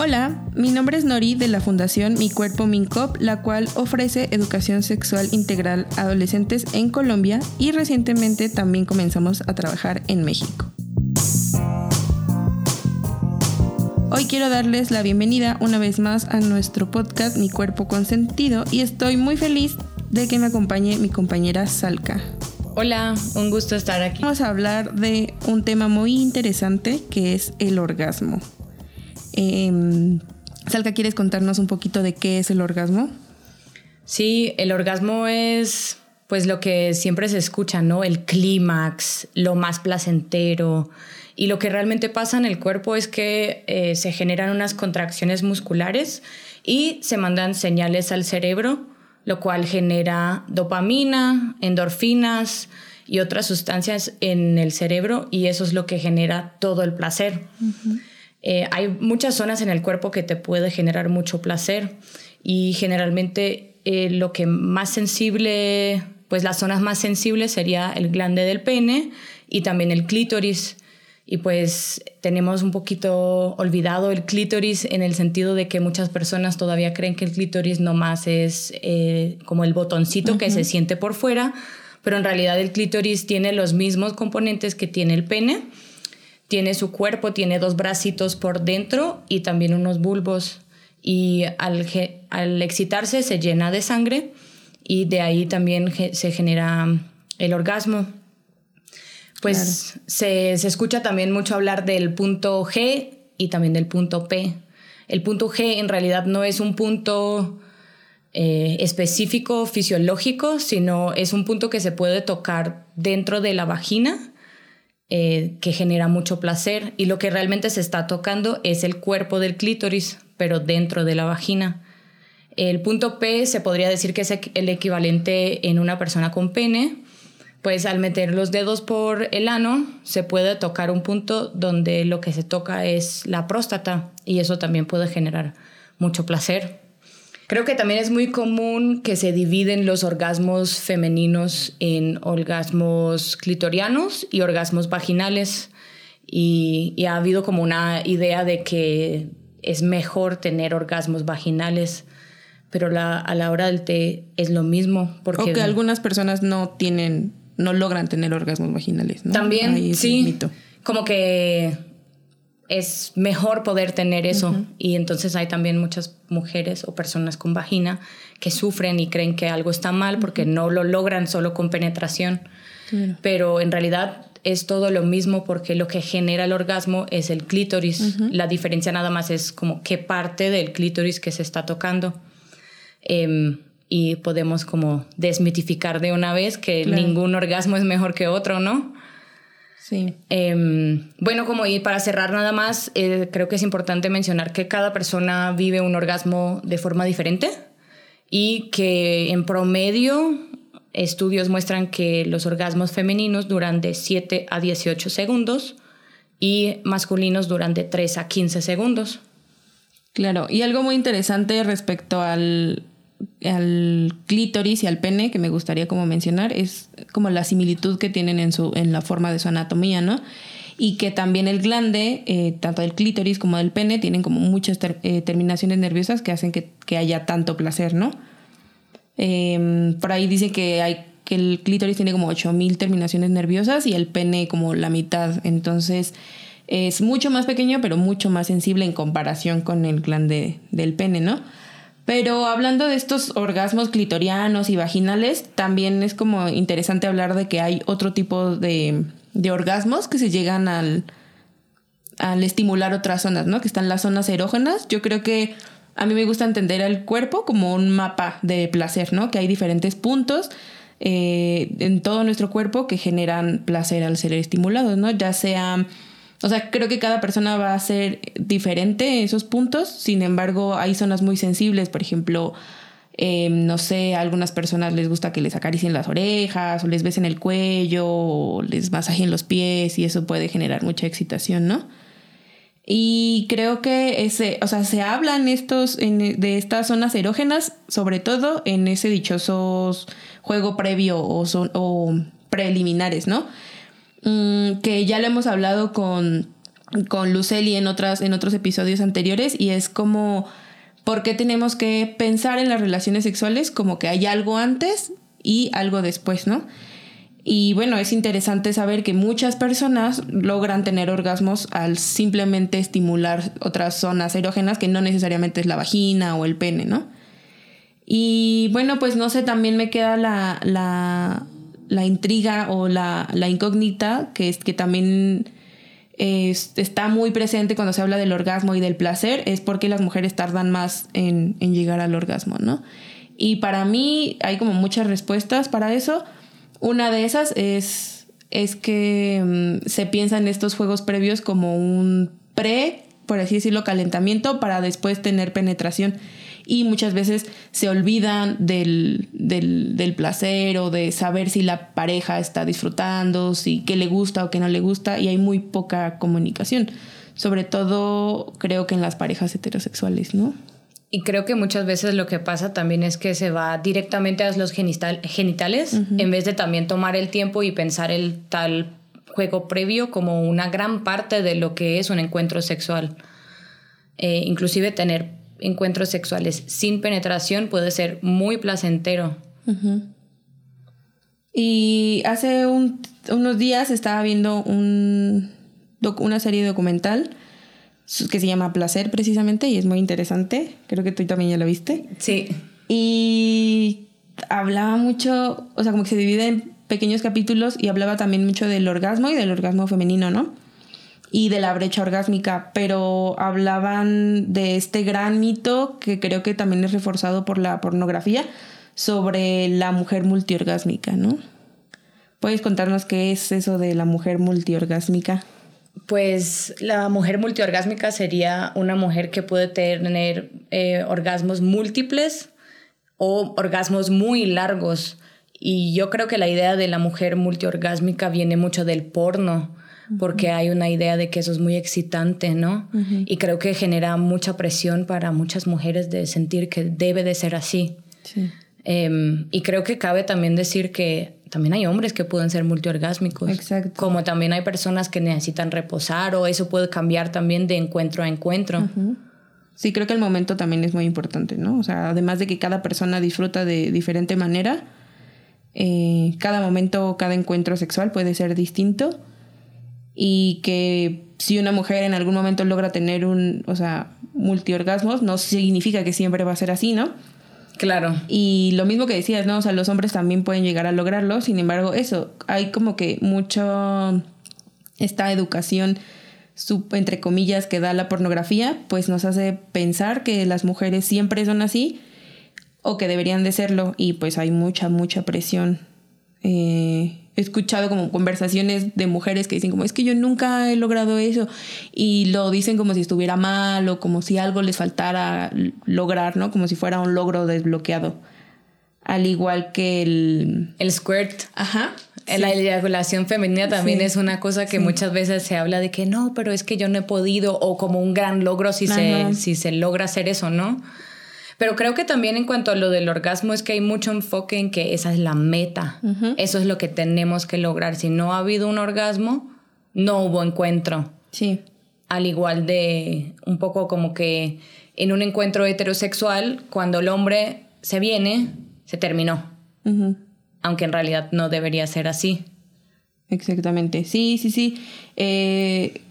Hola, mi nombre es Nori de la Fundación Mi Cuerpo Mincop, la cual ofrece educación sexual integral a adolescentes en Colombia y recientemente también comenzamos a trabajar en México. Hoy quiero darles la bienvenida una vez más a nuestro podcast Mi Cuerpo Consentido y estoy muy feliz de que me acompañe mi compañera Salka. Hola, un gusto estar aquí. Vamos a hablar de un tema muy interesante que es el orgasmo. Em, Salka, ¿quieres contarnos un poquito de qué es el orgasmo? Sí, el orgasmo es pues lo que siempre se escucha, ¿no? El clímax, lo más placentero. Y lo que realmente pasa en el cuerpo es que eh, se generan unas contracciones musculares y se mandan señales al cerebro, lo cual genera dopamina, endorfinas y otras sustancias en el cerebro y eso es lo que genera todo el placer. Eh, hay muchas zonas en el cuerpo que te puede generar mucho placer y generalmente eh, lo que más sensible, pues las zonas más sensibles sería el glande del pene y también el clítoris. Y pues tenemos un poquito olvidado el clítoris en el sentido de que muchas personas todavía creen que el clítoris nomás es eh, como el botoncito que se siente por fuera, pero en realidad el clítoris tiene los mismos componentes que tiene el pene tiene su cuerpo, tiene dos bracitos por dentro y también unos bulbos. Y al, al excitarse se llena de sangre y de ahí también se genera el orgasmo. Pues se, se, escucha también mucho hablar del punto G y también del punto P. El punto G en realidad no es un punto eh, específico fisiológico, sino es un punto que se puede tocar dentro de la vagina eh, que genera mucho placer y lo que realmente se está tocando es el cuerpo del clítoris, pero dentro de la vagina. El punto P se podría decir que es el equivalente en una persona con pene, pues al meter los dedos por el ano se puede tocar un punto donde lo que se toca es la próstata y eso también puede generar mucho placer. Creo que también es muy común que se dividen los orgasmos femeninos en orgasmos clitorianos y orgasmos vaginales. Y, ha habido como una idea de que es mejor tener orgasmos vaginales, pero a la hora del té es lo mismo. Porque o que algunas personas no tienen, no logran tener orgasmos vaginales. También, sí. Como que es mejor poder tener eso. Y entonces hay también muchas mujeres o personas con vagina que sufren y creen que algo está mal porque no lo logran solo con penetración. Pero en realidad es todo lo mismo porque lo que genera el orgasmo es el clítoris. La diferencia nada más es como qué parte del clítoris que se está tocando. Em, y podemos como desmitificar de una vez que ningún orgasmo es mejor que otro, ¿no? Sí. Em, bueno, como y para cerrar nada más, eh, creo que es importante mencionar que cada persona vive un orgasmo de forma diferente y que en promedio estudios muestran que los orgasmos femeninos duran de 7 a 18 segundos y masculinos duran de 3 a 15 segundos. Claro, y algo muy interesante respecto al al clítoris y al pene, que me gustaría como mencionar, es como la similitud que tienen en, su, en la forma de su anatomía, ¿no? Y que también el glande, eh, tanto del clítoris como del pene, tienen como muchas eh, terminaciones nerviosas que hacen que, haya tanto placer, ¿no? Em, por ahí dice que, hay, que el clítoris tiene como 8000 terminaciones nerviosas y el pene como la mitad. Entonces es mucho más pequeño, pero mucho más sensible en comparación con el glande del pene, ¿no? Pero hablando de estos orgasmos clitorianos y vaginales, también es como interesante hablar de que hay otro tipo de, orgasmos que se llegan al, al estimular otras zonas, ¿no? Que están las zonas erógenas. Yo creo que a mí me gusta entender el cuerpo como un mapa de placer, ¿no? Que hay diferentes puntos eh, en todo nuestro cuerpo que generan placer al ser estimulados, ¿no? Ya sea o sea, creo que cada persona va a ser diferente en esos puntos, sin embargo, hay zonas muy sensibles, por ejemplo, em, no sé, a algunas personas les gusta que les acaricien las orejas, o les besen el cuello, o les masajen los pies, y eso puede generar mucha excitación, ¿no? Y creo que ese, o sea, se hablan estos, de estas zonas erógenas, sobre todo en ese dichoso juego previo o, o preliminares, ¿no? Mm, que ya lo hemos hablado con con Luceli en, otras, en otros episodios anteriores y es como, ¿por qué tenemos que pensar en las relaciones sexuales como que hay algo antes y algo después, ¿no? Y bueno, es interesante saber que muchas personas logran tener orgasmos al simplemente estimular otras zonas erógenas que no necesariamente es la vagina o el pene, ¿no? Y bueno, pues no sé, también me queda la, la, la intriga o la, la, incógnita, que es que también está muy presente cuando se habla del orgasmo y del placer, es porque las mujeres tardan más en, en llegar al orgasmo, ¿no? Y para mí hay como muchas respuestas para eso. Una de esas es, es que mm, se piensa en estos juegos previos como un pre, por así decirlo, calentamiento para después tener penetración. Y muchas veces se olvidan del, del, del, placer o de saber si la pareja está disfrutando, si qué le gusta o qué no le gusta, y hay muy poca comunicación. Sobre todo creo que en las parejas heterosexuales, ¿no? Y creo que muchas veces lo que pasa también es que se va directamente a los genitales en vez de también tomar el tiempo y pensar el tal juego previo como una gran parte de lo que es un encuentro sexual. Eh, inclusive tener encuentros sexuales sin penetración puede ser muy placentero. Y hace unos días estaba viendo un, una serie documental que se llama Placer precisamente y es muy interesante. Creo que tú también ya lo viste. Sí. Y hablaba mucho, o sea, como que se divide en pequeños capítulos y hablaba también mucho del orgasmo y del orgasmo femenino, ¿no? Y de la brecha orgásmica, pero hablaban de este gran mito que creo que también es reforzado por la pornografía sobre la mujer multiorgásmica, ¿no? ¿Puedes contarnos qué es eso de la mujer multiorgásmica? Pues la mujer multiorgásmica sería una mujer que puede tener eh, orgasmos múltiples o orgasmos muy largos. Y yo creo que la idea de la mujer multiorgásmica viene mucho del porno, porque hay una idea de que eso es muy excitante, ¿no? Y creo que genera mucha presión para muchas mujeres de sentir que debe de ser así. Em, y creo que cabe también decir que también hay hombres que pueden ser multiorgásmicos. Exacto. Como también hay personas que necesitan reposar o eso puede cambiar también de encuentro a encuentro. Sí, creo que el momento también es muy importante, ¿no? O sea, además de que cada persona disfruta de diferente manera, eh, cada momento, cada encuentro sexual puede ser distinto y que si una mujer en algún momento logra tener un, o sea, multiorgasmos, no significa que siempre va a ser así, ¿no? Claro. Y lo mismo que decías, ¿no? O sea, los hombres también pueden llegar a lograrlo. Sin embargo, eso, hay como que mucho esta educación entre comillas que da la pornografía, pues nos hace pensar que las mujeres siempre son así o que deberían de serlo y pues hay mucha, mucha presión eh, he escuchado como conversaciones de mujeres que dicen como es que yo nunca he logrado eso y lo dicen como si estuviera mal o como si algo les faltara lograr, ¿no? Como si fuera un logro desbloqueado. Al igual que el... El squirt. Ajá. La eyaculación femenina también es una cosa que muchas veces se habla de que no, pero es que yo no he podido o como un gran logro si, se, si se logra hacer eso, ¿no? Pero creo que también en cuanto a lo del orgasmo es que hay mucho enfoque en que esa es la meta. Eso es lo que tenemos que lograr. Si no ha habido un orgasmo, no hubo encuentro. Sí. Al igual de un poco como que en un encuentro heterosexual, cuando el hombre se viene, se terminó. Aunque en realidad no debería ser así. Exactamente. Sí, sí, sí. Eh,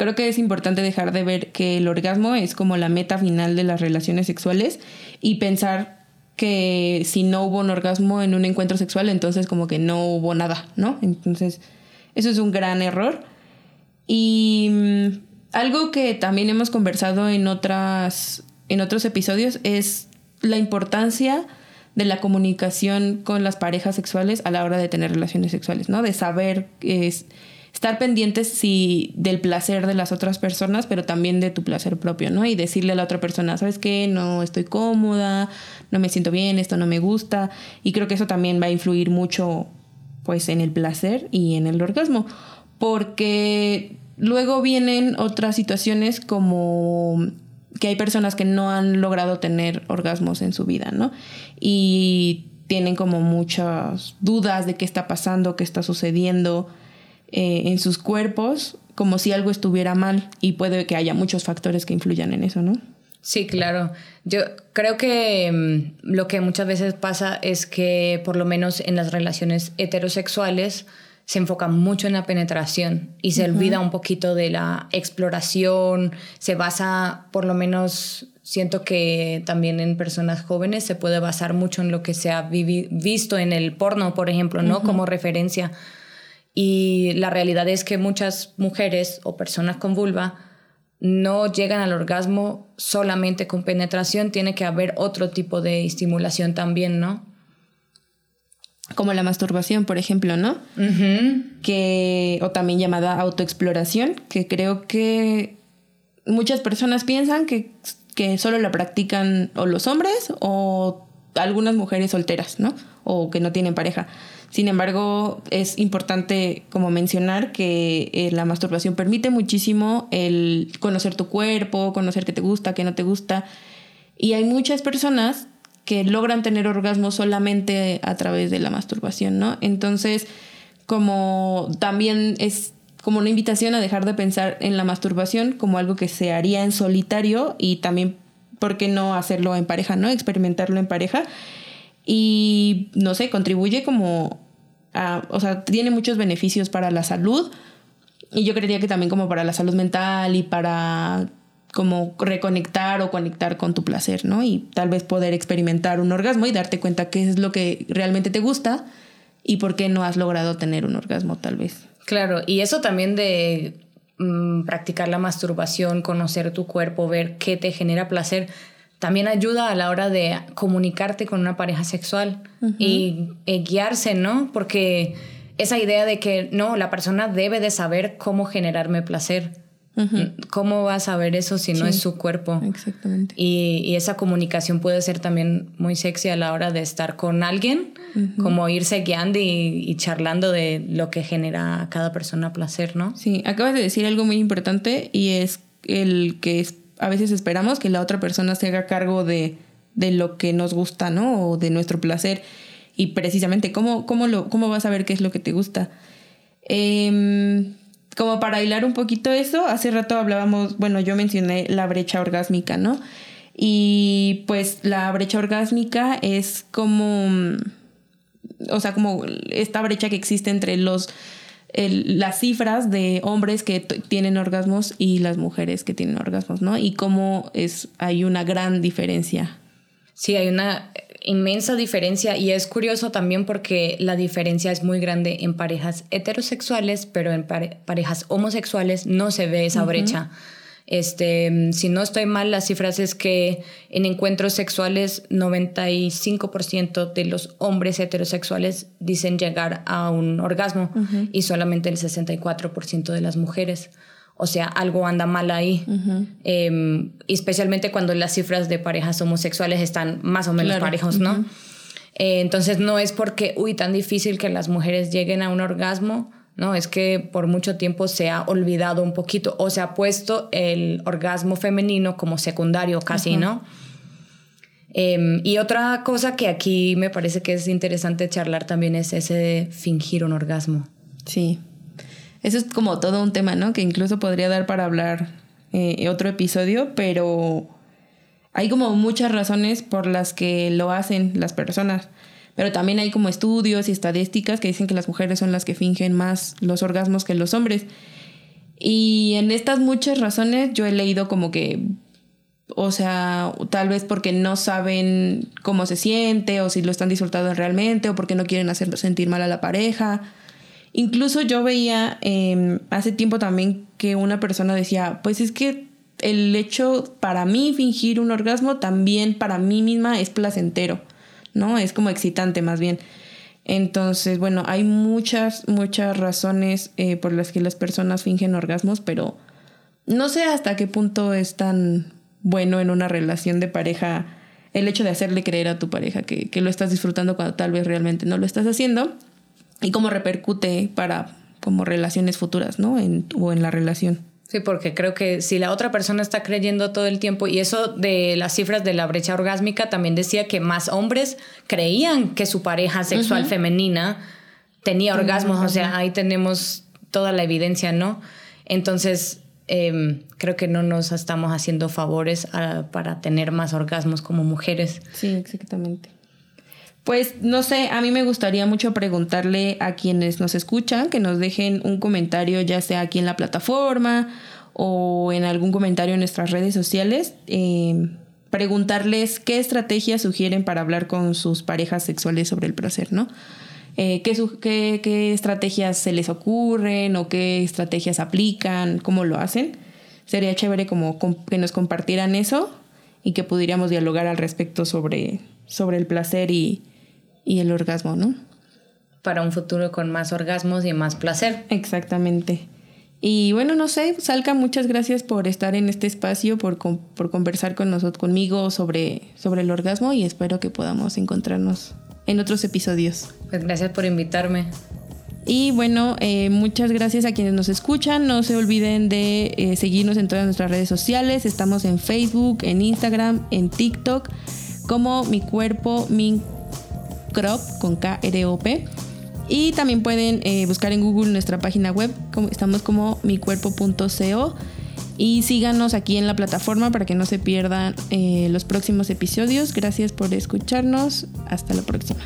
Creo que es importante dejar de ver que el orgasmo es como la meta final de las relaciones sexuales y pensar que si no hubo un orgasmo en un encuentro sexual, entonces como que no hubo nada, ¿no? Entonces, eso es un gran error. Y mm, algo que también hemos conversado en otras en otros episodios es la importancia de la comunicación con las parejas sexuales a la hora de tener relaciones sexuales, ¿no? De saber es estar pendientes sí, del placer de las otras personas, pero también de tu placer propio, ¿no? Y decirle a la otra persona, ¿sabes qué? No estoy cómoda, no me siento bien, esto no me gusta. Y creo que eso también va a influir mucho, pues, en el placer y en el orgasmo. Porque luego vienen otras situaciones como que hay personas que no han logrado tener orgasmos en su vida, ¿no? Y tienen como muchas dudas de qué está pasando, qué está sucediendo, eh, en sus cuerpos como si algo estuviera mal y puede que haya muchos factores que influyan en eso, ¿no? Sí, claro. Yo creo que mm, lo que muchas veces pasa es que por lo menos en las relaciones heterosexuales se enfoca mucho en la penetración y se olvida un poquito de la exploración, se basa por lo menos siento que también en personas jóvenes se puede basar mucho en lo que se ha visto en el porno, por ejemplo, ¿no? Como referencia. Y la realidad es que muchas mujeres o personas con vulva no llegan al orgasmo solamente con penetración, tiene que haber otro tipo de estimulación también, ¿no? Como la masturbación, por ejemplo, ¿no? Que, o también llamada autoexploración, que creo que muchas personas piensan que, que solo la practican o los hombres o algunas mujeres solteras, ¿no? O que no tienen pareja. Sin embargo, es importante como mencionar que eh, la masturbación permite muchísimo el conocer tu cuerpo, conocer qué te gusta, qué no te gusta. Y hay muchas personas que logran tener orgasmo solamente a través de la masturbación, ¿no? Entonces, como también es como una invitación a dejar de pensar en la masturbación como algo que se haría en solitario y también, ¿por qué no hacerlo en pareja, ¿no? Experimentarlo en pareja y no sé, contribuye como a, o sea, tiene muchos beneficios para la salud y yo creería que también como para la salud mental y para como reconectar o conectar con tu placer, ¿no? Y tal vez poder experimentar un orgasmo y darte cuenta qué es lo que realmente te gusta y por qué no has logrado tener un orgasmo tal vez. Claro, y eso también de mm, practicar la masturbación, conocer tu cuerpo, ver qué te genera placer, también ayuda a la hora de comunicarte con una pareja sexual y, eh, guiarse, ¿no? Porque esa idea de que no, la persona debe de saber cómo generarme placer. ¿Cómo va a saber eso si no es su cuerpo? Exactamente. Y, esa comunicación puede ser también muy sexy a la hora de estar con alguien, como irse guiando y, y, charlando de lo que genera a cada persona placer, ¿no? Sí, acabas de decir algo muy importante y es el que a veces esperamos que la otra persona se haga cargo de, de lo que nos gusta, ¿no? O de nuestro placer. Y precisamente, ¿cómo, cómo, lo, cómo vas a ver qué es lo que te gusta? Em, como para hilar un poquito eso, hace rato hablábamos, bueno, yo mencioné la brecha orgásmica, ¿no? Y pues la brecha orgásmica es como, o sea, como esta brecha que existe entre los las cifras de hombres que tienen orgasmos y las mujeres que tienen orgasmos, ¿no? Y cómo es, hay una gran diferencia. Sí, hay una inmensa diferencia y es curioso también porque la diferencia es muy grande en parejas heterosexuales, pero en parejas homosexuales no se ve esa brecha. Este, si no estoy mal, las cifras es que en encuentros sexuales 95% de los hombres heterosexuales dicen llegar a un orgasmo y solamente el 64% de las mujeres. O sea, algo anda mal ahí. Em, especialmente cuando las cifras de parejas homosexuales están más o menos parejos, ¿no? Eh, entonces no es porque, uy, tan difícil que las mujeres lleguen a un orgasmo, ¿no? Es que por mucho tiempo se ha olvidado un poquito o se ha puesto el orgasmo femenino como secundario casi, ¿no? Em, y otra cosa que aquí me parece que es interesante charlar también es ese de fingir un orgasmo. Sí. Eso es como todo un tema, ¿no? Que incluso podría dar para hablar eh, otro episodio, pero hay como muchas razones por las que lo hacen las personas. Pero también hay como estudios y estadísticas que dicen que las mujeres son las que fingen más los orgasmos que los hombres. Y en estas muchas razones yo he leído como que, o sea, tal vez porque no saben cómo se siente o si lo están disfrutando realmente o porque no quieren hacer sentir mal a la pareja. Incluso yo veía em, hace tiempo también que una persona decía, pues es que el hecho para mí fingir un orgasmo también para mí misma es placentero. ¿no? Es como excitante más bien. Entonces, bueno, hay muchas, muchas razones eh, por las que las personas fingen orgasmos, pero no sé hasta qué punto es tan bueno en una relación de pareja el hecho de hacerle creer a tu pareja que, que lo estás disfrutando cuando tal vez realmente no lo estás haciendo y cómo repercute para como relaciones futuras, ¿no? En, o en la relación. Sí, porque creo que si la otra persona está creyendo todo el tiempo, y eso de las cifras de la brecha orgásmica también decía que más hombres creían que su pareja sexual femenina tenía orgasmos, o sea, ahí tenemos toda la evidencia, ¿no? Entonces, em, creo que no nos estamos haciendo favores para tener más orgasmos como mujeres. Sí, exactamente. Pues no sé, a mí me gustaría mucho preguntarle a quienes nos escuchan que nos dejen un comentario, ya sea aquí en la plataforma o en algún comentario en nuestras redes sociales. Em, preguntarles qué estrategias sugieren para hablar con sus parejas sexuales sobre el placer, ¿no? Eh, qué, estrategias se les ocurren o qué estrategias aplican, cómo lo hacen. Sería chévere como que nos compartieran eso y que pudiéramos dialogar al respecto sobre el placer y, y el orgasmo, ¿no? Para un futuro con más orgasmos y más placer. Exactamente. Y bueno, no sé, Salca, muchas gracias por estar en este espacio, por, por conversar con nosotros, conmigo sobre, sobre el orgasmo y espero que podamos encontrarnos en otros episodios. Pues gracias por invitarme. Y bueno, eh, muchas gracias a quienes nos escuchan. No se olviden de eh, seguirnos en todas nuestras redes sociales. Estamos en Facebook, en Instagram, en TikTok, como Mi Cuerpo, Mi Crop, con K-R-O-P. Y también pueden eh, buscar en Google nuestra página web, como, estamos como micuerpo.co. Y síganos aquí en la plataforma para que no se pierdan eh, los próximos episodios. Gracias por escucharnos. Hasta la próxima.